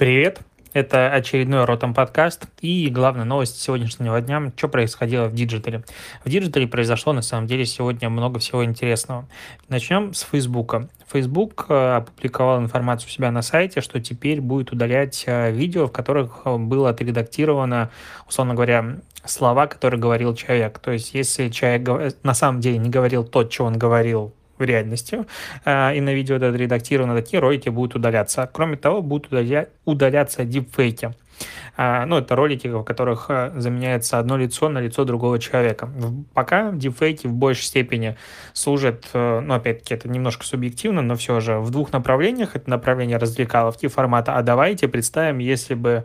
Привет! Это очередной Ротом подкаст и главная новость сегодняшнего дня, что происходило в диджитале. В диджитале произошло на самом деле сегодня много всего интересного. Начнем с Фейсбука. Facebook э, опубликовал информацию у себя на сайте, что теперь будет удалять э, видео, в которых э, было отредактировано, условно говоря, слова, которые говорил человек. То есть, если человек на самом деле не говорил то, что он говорил в реальности, а, и на видео это отредактировано, такие ролики будут удаляться. Кроме того, будут удаля... удаляться дипфейки. А, ну, это ролики, в которых а, заменяется одно лицо на лицо другого человека. Пока дипфейки в большей степени служат, э, ну, опять-таки, это немножко субъективно, но все же в двух направлениях. Это направление развлекаловки формата «А давайте представим, если бы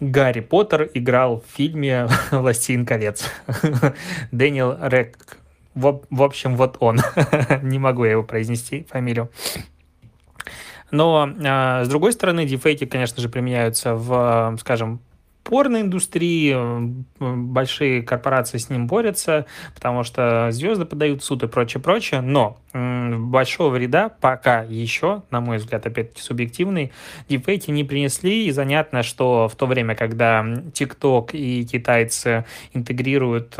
Гарри Поттер играл в фильме «Властелин колец». Дэниел Рек в, в общем, вот он. Не могу я его произнести, фамилию. Но, э, с другой стороны, дефейки, конечно же, применяются в, скажем, порноиндустрии, большие корпорации с ним борются, потому что звезды подают в суд и прочее, прочее, но большого вреда пока еще, на мой взгляд, опять-таки субъективный, дипфейки не принесли, и занятно, что в то время, когда TikTok и китайцы интегрируют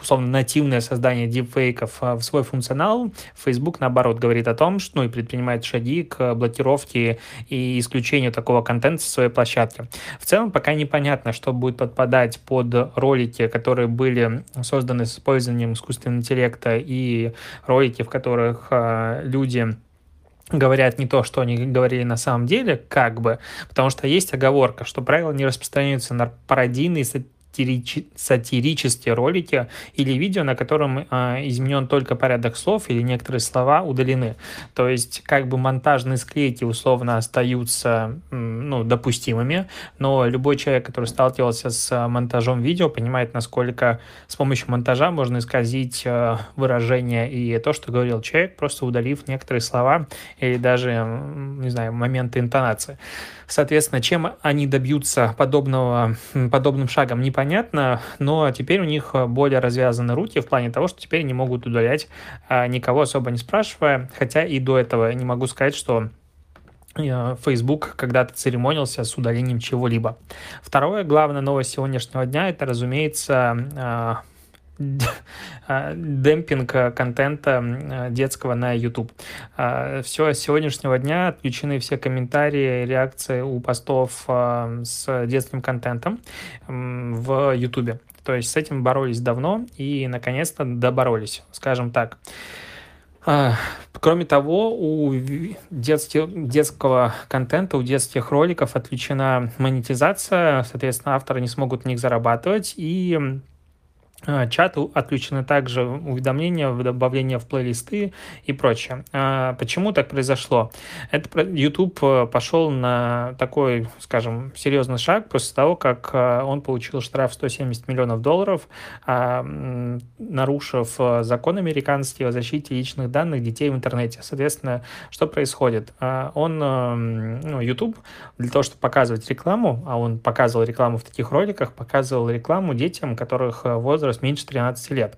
условно нативное создание дипфейков а, в свой функционал, Facebook, наоборот, говорит о том, что ну, и предпринимает шаги к блокировке и исключению такого контента с своей площадки. В целом, пока непонятно, что будет подпадать под ролики, которые были созданы с использованием искусственного интеллекта и ролики, в которых э, люди говорят не то, что они говорили на самом деле, как бы, потому что есть оговорка, что правила не распространяются на пародийные сатирические ролики или видео, на котором э, изменен только порядок слов или некоторые слова удалены. То есть как бы монтажные склейки условно остаются ну, допустимыми, но любой человек, который сталкивался с монтажом видео, понимает, насколько с помощью монтажа можно исказить э, выражение и то, что говорил человек, просто удалив некоторые слова или даже, не знаю, моменты интонации. Соответственно, чем они добьются подобного, подобным шагом, непонятно, но теперь у них более развязаны руки в плане того, что теперь не могут удалять а, никого особо не спрашивая, хотя и до этого не могу сказать, что э, Facebook когда-то церемонился с удалением чего-либо. Второе, главная новость сегодняшнего дня, это, разумеется, демпинг э, контента э, детского на YouTube. А, все, с сегодняшнего дня отключены все комментарии, реакции у постов а, с детским контентом в YouTube. То есть с этим боролись давно и, наконец-то, доборолись, скажем так. Кроме того, у детских, детского контента, у детских роликов отключена монетизация, соответственно, авторы не смогут в них зарабатывать, и а, чаты отключены также уведомления, добавления в плейлисты и прочее. А, почему так произошло? Это YouTube э, пошел на такой, скажем, серьезный шаг после того, как э, он получил штраф 170 миллионов долларов, а, нарушив э, закон американский о защите личных данных детей в интернете. Соответственно, что происходит? Он, ну, YouTube, для того, чтобы показывать рекламу, а он показывал рекламу в таких роликах, показывал рекламу детям, которых возраст возраст меньше 13 лет.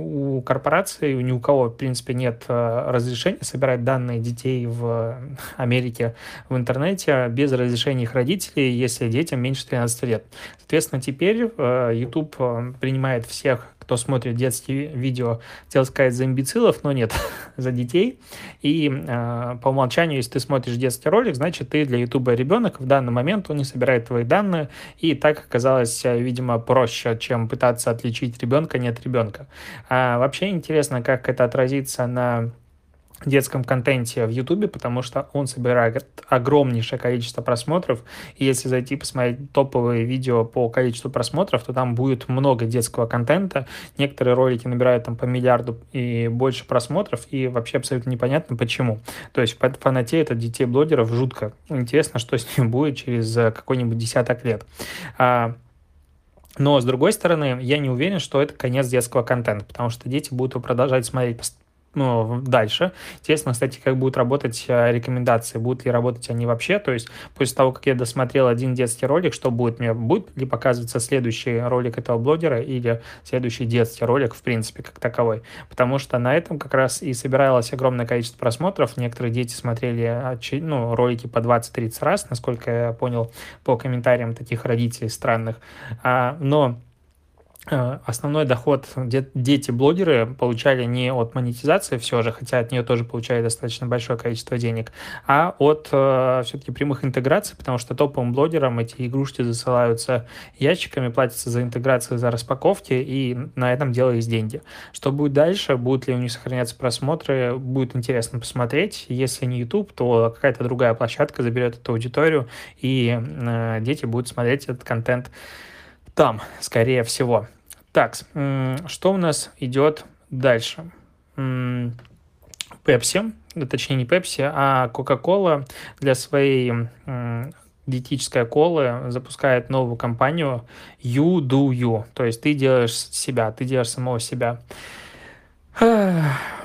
У корпорации, ни у кого, в принципе, нет э, разрешения собирать данные детей в Америке в интернете без разрешения их родителей, если детям меньше 13 лет. Соответственно, теперь э, YouTube э, принимает всех кто смотрит детские видео, хотел сказать за имбецилов, но нет, за детей. И э, по умолчанию, если ты смотришь детский ролик, значит, ты для Ютуба ребенок. В данный момент он не собирает твои данные. И так оказалось, видимо, проще, чем пытаться отличить ребенка не от ребенка. А вообще интересно, как это отразится на детском контенте в Ютубе, потому что он собирает огромнейшее количество просмотров. И если зайти посмотреть топовые видео по количеству просмотров, то там будет много детского контента. Некоторые ролики набирают там по миллиарду и больше просмотров, и вообще абсолютно непонятно почему. То есть фанатеет это детей блогеров жутко. Интересно, что с ним будет через какой-нибудь десяток лет. Но, с другой стороны, я не уверен, что это конец детского контента, потому что дети будут продолжать смотреть ну, дальше. Интересно, кстати, как будут работать э, рекомендации, будут ли работать они вообще, то есть после того, как я досмотрел один детский ролик, что будет мне, будет ли показываться следующий ролик этого блогера или следующий детский ролик, в принципе, как таковой. Потому что на этом как раз и собиралось огромное количество просмотров. Некоторые дети смотрели ну, ролики по 20-30 раз, насколько я понял по комментариям таких родителей странных. А, но основной доход дети-блогеры получали не от монетизации все же, хотя от нее тоже получали достаточно большое количество денег, а от э, все-таки прямых интеграций, потому что топовым блогерам эти игрушки засылаются ящиками, платятся за интеграцию, за распаковки, и на этом делались деньги. Что будет дальше, будут ли у них сохраняться просмотры, будет интересно посмотреть. Если не YouTube, то какая-то другая площадка заберет эту аудиторию, и э, дети будут смотреть этот контент там, скорее всего. Так, что у нас идет дальше? Пепси, точнее не Пепси, а Кока-Кола для своей диетической колы запускает новую компанию You Do You, то есть ты делаешь себя, ты делаешь самого себя.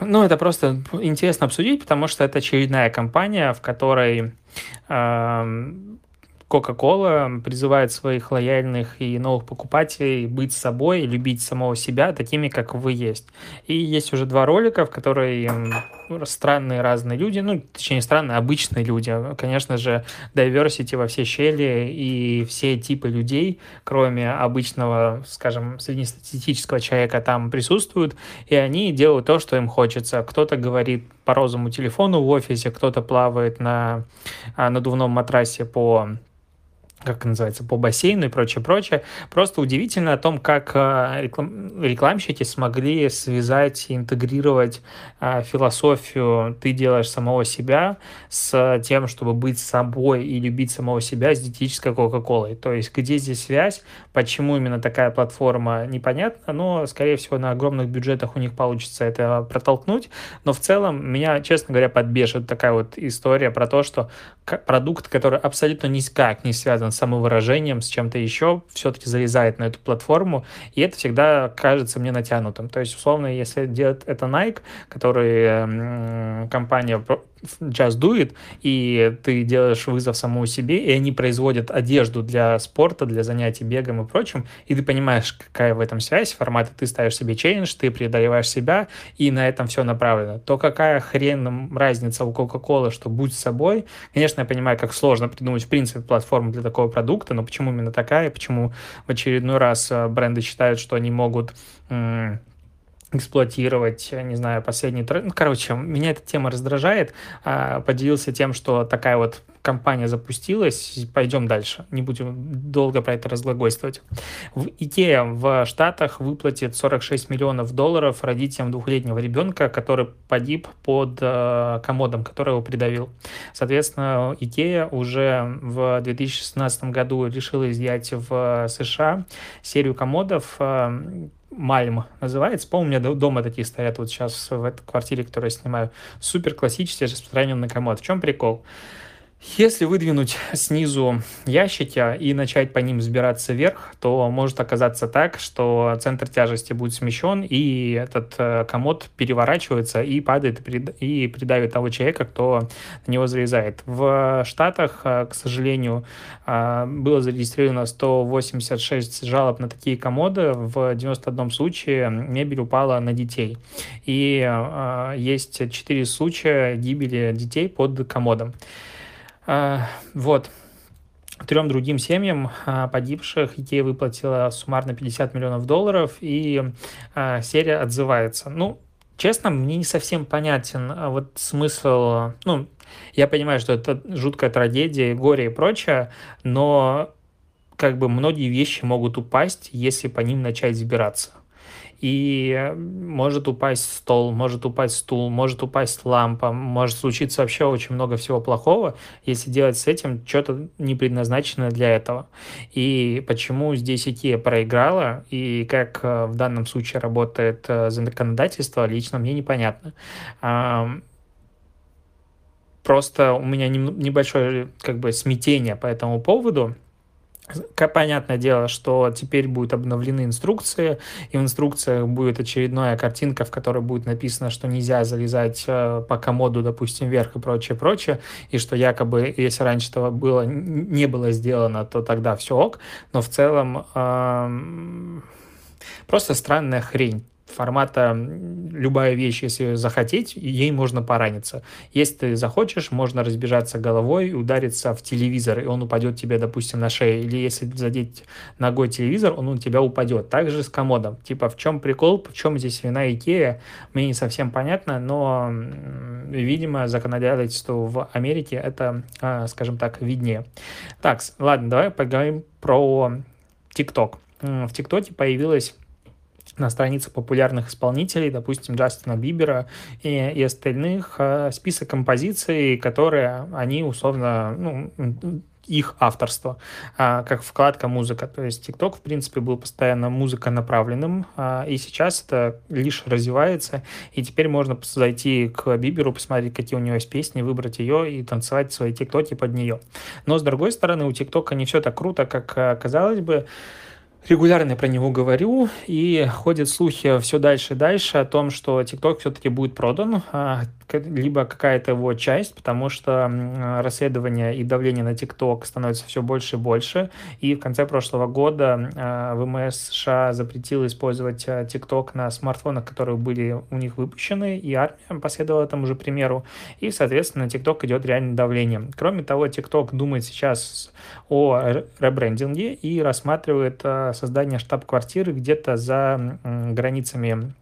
Ну, это просто интересно обсудить, потому что это очередная компания, в которой э, Coca-Cola призывает своих лояльных и новых покупателей быть собой, любить самого себя такими, как вы есть. И есть уже два ролика, в которые странные разные люди, ну, точнее, странные, обычные люди. Конечно же, diversity во все щели и все типы людей, кроме обычного, скажем, среднестатистического человека, там присутствуют, и они делают то, что им хочется. Кто-то говорит по розовому телефону в офисе, кто-то плавает на а, надувном матрасе по как называется, по бассейну и прочее, прочее. Просто удивительно о том, как э, реклам... рекламщики смогли связать и интегрировать а, философию «ты делаешь самого себя» с тем, чтобы быть собой и любить самого себя с диетической Кока-Колой. То есть где здесь связь, почему именно такая платформа, непонятно, но, скорее всего, на огромных бюджетах у них получится это протолкнуть. Но в целом меня, честно говоря, подбешивает такая вот история про то, что продукт, который абсолютно никак не связан самовыражением, с чем-то еще, все-таки залезает на эту платформу, и это всегда кажется мне натянутым. То есть, условно, если делает это Nike, который компания Do It, и ты делаешь вызов самому себе, и они производят одежду для спорта, для занятий бегом и прочим, и ты понимаешь, какая в этом связь, формата ты ставишь себе челлендж, ты преодолеваешь себя, и на этом все направлено. То какая хрен разница у Coca-Cola, что будь собой. Конечно, я понимаю, как сложно придумать, в принципе, платформу для такого продукта, но почему именно такая, почему в очередной раз э, бренды считают, что они могут эксплуатировать, не знаю, последний тренд. Ну, короче, меня эта тема раздражает. А, поделился тем, что такая вот компания запустилась. Пойдем дальше. Не будем долго про это разглагольствовать. В Икеа в Штатах выплатит 46 миллионов долларов родителям двухлетнего ребенка, который погиб под э, комодом, который его придавил. Соответственно, Икеа уже в 2016 году решила изъять в США серию комодов, э, Мальм называется. По-моему, у меня дома такие стоят вот сейчас в этой квартире, которую я снимаю. Супер классический распространенный комод. В чем прикол? Если выдвинуть снизу ящики и начать по ним взбираться вверх, то может оказаться так, что центр тяжести будет смещен, и этот э, комод переворачивается и падает и придавит того человека, кто на него залезает. В Штатах, э, к сожалению, э, было зарегистрировано 186 жалоб на такие комоды. В 91 случае мебель упала на детей. И есть 4 случая гибели детей под комодом. А, вот. Трем другим семьям а, погибших Икея выплатила суммарно 50 миллионов долларов, и а, серия отзывается. Ну, честно, мне не совсем понятен вот смысл... Ну, я понимаю, что это жуткая трагедия, горе и прочее, но как бы многие вещи могут упасть, если по ним начать забираться и может упасть стол, может упасть стул, может упасть лампа, может случиться вообще очень много всего плохого, если делать с этим что-то не предназначенное для этого. И почему здесь IKEA проиграла, и как э, в данном случае работает э, законодательство, лично мне непонятно. Просто у меня небольшое как бы смятение по этому поводу, понятное дело, что теперь будут обновлены инструкции, и в инструкциях будет очередная картинка, в которой будет написано, что нельзя залезать э, по комоду, допустим, вверх и прочее, прочее, и что якобы, если раньше этого было, не было сделано, то тогда все ок, но в целом э, просто странная хрень формата любая вещь, если захотеть, ей можно пораниться. Если ты захочешь, можно разбежаться головой и удариться в телевизор, и он упадет тебе, допустим, на шею. Или если задеть ногой телевизор, он у тебя упадет. Также с комодом. Типа, в чем прикол, в чем здесь вина Икея, мне не совсем понятно, но, видимо, законодательство в Америке это, а, скажем так, виднее. Так, ладно, давай поговорим про ТикТок. В ТикТоке появилась на страницах популярных исполнителей, допустим, Джастина Бибера и, и остальных, э, список композиций, которые они условно, ну, их авторство, а, как вкладка музыка. То есть TikTok, в принципе, был постоянно музыка направленным, а, и сейчас это лишь развивается, и теперь можно зайти к Биберу, посмотреть, какие у него есть песни, выбрать ее и танцевать свои ТикТоки под нее. Но, с другой стороны, у ТикТока не все так круто, как э, казалось бы, регулярно про него говорю, и ходят слухи все дальше и дальше о том, что TikTok все-таки будет продан, а, либо какая-то его часть, потому что расследование и давление на TikTok становится все больше и больше, и в конце прошлого года а, ВМС США запретил использовать а, TikTok на смартфонах, которые были у них выпущены, и армия последовала этому же примеру, и, соответственно, TikTok идет реальное давление. Кроме того, TikTok думает сейчас о ребрендинге и рассматривает создание штаб-квартиры где-то за границами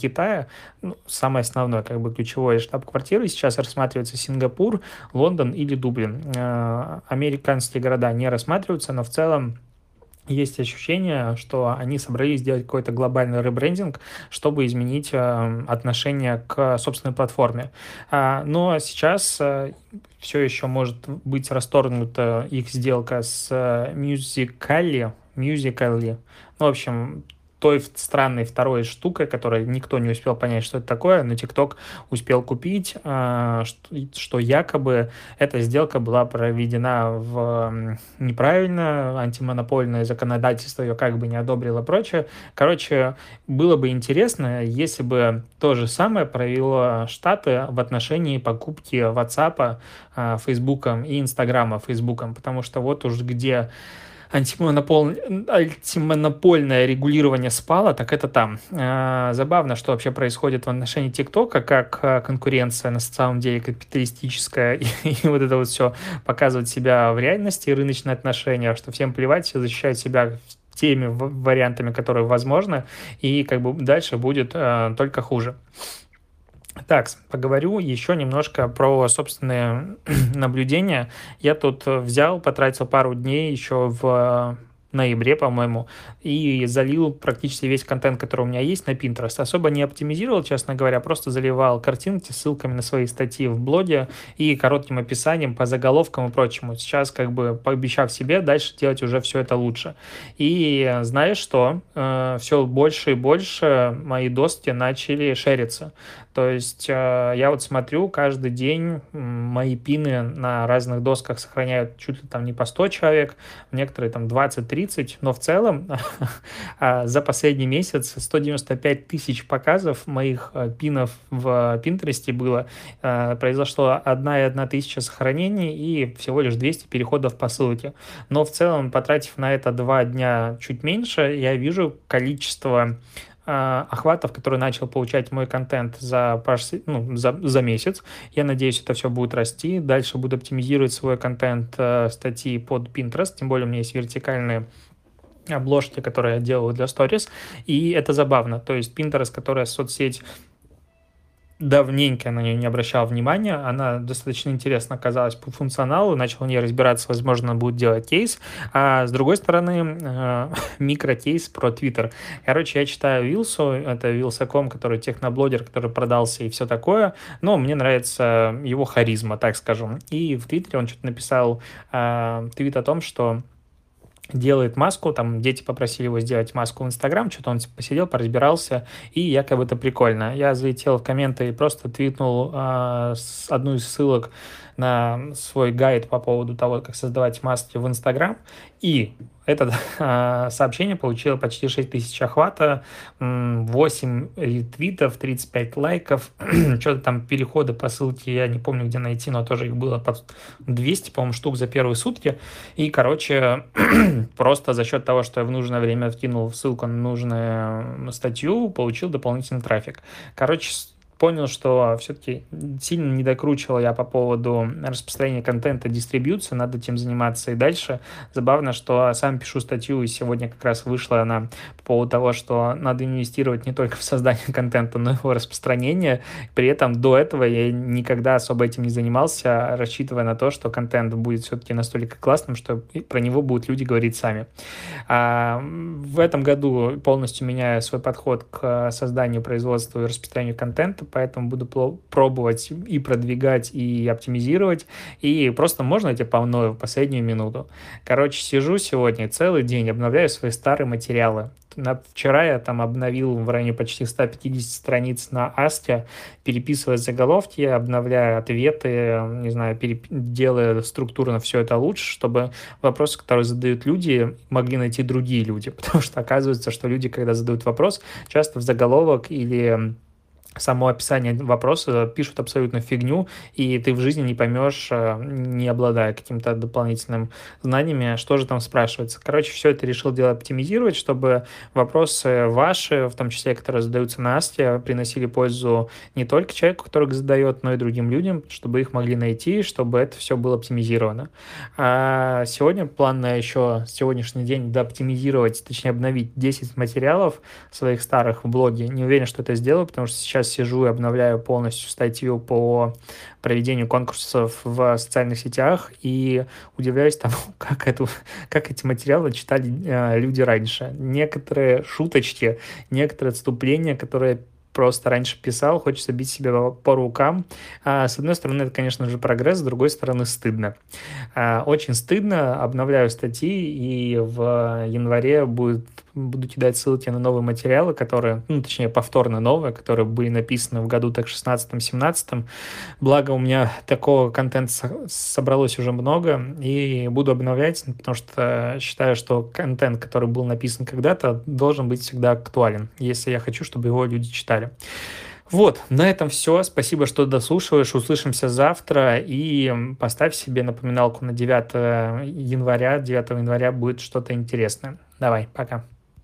Китая. Ну, самое основное, как бы ключевое штаб-квартиры сейчас рассматривается Сингапур, Лондон или Дублин. Э, американские города не рассматриваются, но в целом есть ощущение, что они собрались сделать какой-то глобальный ребрендинг, чтобы изменить э, отношение к собственной платформе. А, но сейчас э, все еще может быть расторгнута их сделка с э, Musical.ly, Musical.ly. Ну, в общем, той странной второй штукой, которой никто не успел понять, что это такое, но TikTok успел купить, а, что якобы эта сделка была проведена в неправильно, антимонопольное законодательство ее как бы не одобрило прочее. Короче, было бы интересно, если бы то же самое провело Штаты в отношении покупки WhatsApp, Facebook а, и Инстаграма Facebook, потому что вот уж где антимонопол... антимонопольное регулирование спало, так это там. А, забавно, что вообще происходит в отношении ТикТока, как а, конкуренция на самом деле капиталистическая, и, и вот это вот все показывать себя в реальности, рыночные отношения, что всем плевать, все защищают себя теми вариантами, которые возможны, и как бы дальше будет только хуже. Так, поговорю еще немножко про собственные наблюдения. Я тут взял, потратил пару дней еще в ноябре, по-моему, и залил практически весь контент, который у меня есть на Pinterest. Особо не оптимизировал, честно говоря, просто заливал картинки ссылками на свои статьи в блоге и коротким описанием по заголовкам и прочему. Сейчас, как бы, пообещав себе, дальше делать уже все это лучше. И знаешь что? Э, все больше и больше мои доски начали шериться. То есть э, я вот смотрю, каждый день мои пины на разных досках сохраняют чуть ли там не по 100 человек, некоторые там 20-30, но в целом а, за последний месяц 195 тысяч показов моих э, пинов в Пинтересте было. Э, произошло одна и одна тысяча сохранений и всего лишь 200 переходов по ссылке. Но в целом, потратив на это два дня чуть меньше, я вижу количество охватов, которые начал получать мой контент за, ну, за, за месяц. Я надеюсь, это все будет расти. Дальше буду оптимизировать свой контент э, статьи под Pinterest, тем более у меня есть вертикальные обложки, которые я делаю для Stories, и это забавно. То есть Pinterest, которая соцсеть давненько на нее не обращал внимания. Она достаточно интересно оказалась по функционалу, начал в ней разбираться, возможно, будет делать кейс. А с другой стороны, э, микрокейс про Twitter. Короче, я читаю Вилсу, это Вилсаком, который техноблогер, который продался и все такое. Но мне нравится его харизма, так скажем. И в Твиттере он что-то написал э, твит о том, что делает маску, там дети попросили его сделать маску в Инстаграм, что-то он посидел, поразбирался, и якобы это прикольно. Я залетел в комменты и просто твитнул э, одну из ссылок на свой гайд по поводу того, как создавать маски в Инстаграм, и Это сообщение получило почти 6 тысяч охвата, 8 ретвитов, 35 лайков, что-то там переходы по ссылке, я не помню, где найти, но тоже их было под 200, по-моему, штук за первые сутки. И, короче, просто за счет того, что я в нужное время вкинул ссылку на нужную статью, получил дополнительный трафик. Короче, понял, что все-таки сильно не докручивал я по поводу распространения контента, дистрибьюции, надо этим заниматься и дальше. Забавно, что сам пишу статью, и сегодня как раз вышла она по поводу того, что надо инвестировать не только в создание контента, но и его распространение. При этом до этого я никогда особо этим не занимался, рассчитывая на то, что контент будет все-таки настолько классным, что про него будут люди говорить сами. А в этом году полностью меняю свой подход к созданию, производству и распространению контента, поэтому буду пробовать и продвигать, и оптимизировать, и просто можно эти полную в последнюю минуту. Короче, сижу сегодня целый день, обновляю свои старые материалы. Вчера я там обновил в районе почти 150 страниц на Асте, переписывая заголовки, обновляя ответы, не знаю, переп... делая структурно все это лучше, чтобы вопросы, которые задают люди, могли найти другие люди. Потому что оказывается, что люди, когда задают вопрос, часто в заголовок или само описание вопроса пишут абсолютно фигню, и ты в жизни не поймешь, э, не обладая каким-то дополнительным знаниями, что же там спрашивается. Короче, все это решил дело оптимизировать, чтобы вопросы ваши, в том числе, которые задаются на Асте, приносили пользу не только человеку, который их задает, но и другим людям, чтобы их могли найти, чтобы это все было оптимизировано. А сегодня план еще сегодняшний день дооптимизировать, точнее обновить 10 материалов своих старых в блоге. Не уверен, что это сделаю, потому что сейчас сейчас сижу и обновляю полностью статью по проведению конкурсов в социальных сетях и удивляюсь тому, как, эту, как эти материалы читали э, люди раньше. Некоторые шуточки, некоторые отступления, которые просто раньше писал, хочется бить себя по рукам. А, с одной стороны, это, конечно же, прогресс, с другой стороны, стыдно. А, очень стыдно, обновляю статьи, и в январе будет, буду кидать ссылки на новые материалы, которые, ну, точнее, повторно новые, которые были написаны в году так 16-17. Благо, у меня такого контента собралось уже много, и буду обновлять, потому что считаю, что контент, который был написан когда-то, должен быть всегда актуален, если я хочу, чтобы его люди читали. Вот, на этом все. Спасибо, что дослушиваешь. Услышимся завтра. И поставь себе напоминалку на 9 января. 9 января будет что-то интересное. Давай, пока.